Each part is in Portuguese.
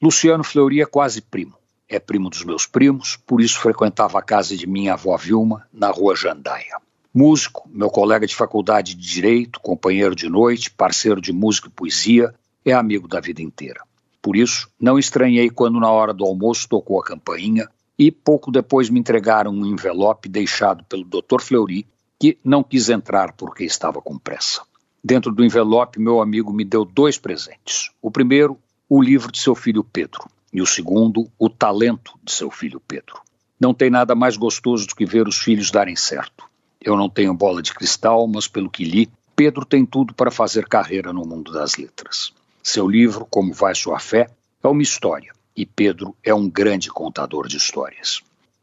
Luciano Fleury é quase primo. É primo dos meus primos, por isso frequentava a casa de minha avó Vilma, na rua Jandaia. Músico, meu colega de faculdade de Direito, companheiro de noite, parceiro de música e poesia, é amigo da vida inteira. Por isso, não estranhei quando, na hora do almoço, tocou a campainha e pouco depois me entregaram um envelope deixado pelo Dr. Fleury, que não quis entrar porque estava com pressa. Dentro do envelope, meu amigo me deu dois presentes. O primeiro, o livro de seu filho Pedro, e o segundo, o talento de seu filho Pedro. Não tem nada mais gostoso do que ver os filhos darem certo. Eu não tenho bola de cristal, mas pelo que li, Pedro tem tudo para fazer carreira no mundo das letras. Seu livro, Como Vai Sua Fé, é uma história, e Pedro é um grande contador de histórias.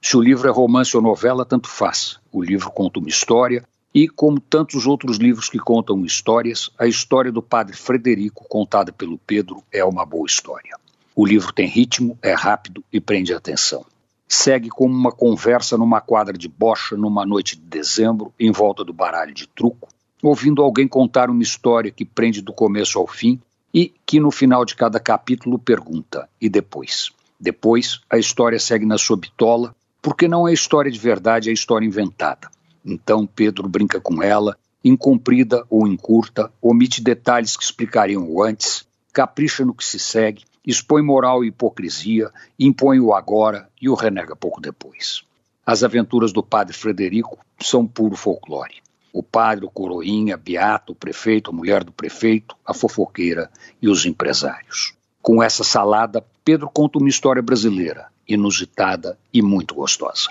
Se o livro é romance ou novela, tanto faz. O livro conta uma história e, como tantos outros livros que contam histórias, a história do padre Frederico, contada pelo Pedro, é uma boa história. O livro tem ritmo, é rápido e prende a atenção. Segue como uma conversa numa quadra de bocha numa noite de dezembro, em volta do baralho de truco, ouvindo alguém contar uma história que prende do começo ao fim e que no final de cada capítulo pergunta: e depois? Depois, a história segue na sua bitola, porque não é história de verdade, é história inventada. Então Pedro brinca com ela, incomprida ou encurta, omite detalhes que explicariam o antes, capricha no que se segue, expõe moral e hipocrisia, impõe o agora e o renega pouco depois. As aventuras do padre Frederico são puro folclore. O padre, o coroinha, beato, o prefeito, a mulher do prefeito, a fofoqueira e os empresários. Com essa salada, Pedro conta uma história brasileira, inusitada e muito gostosa.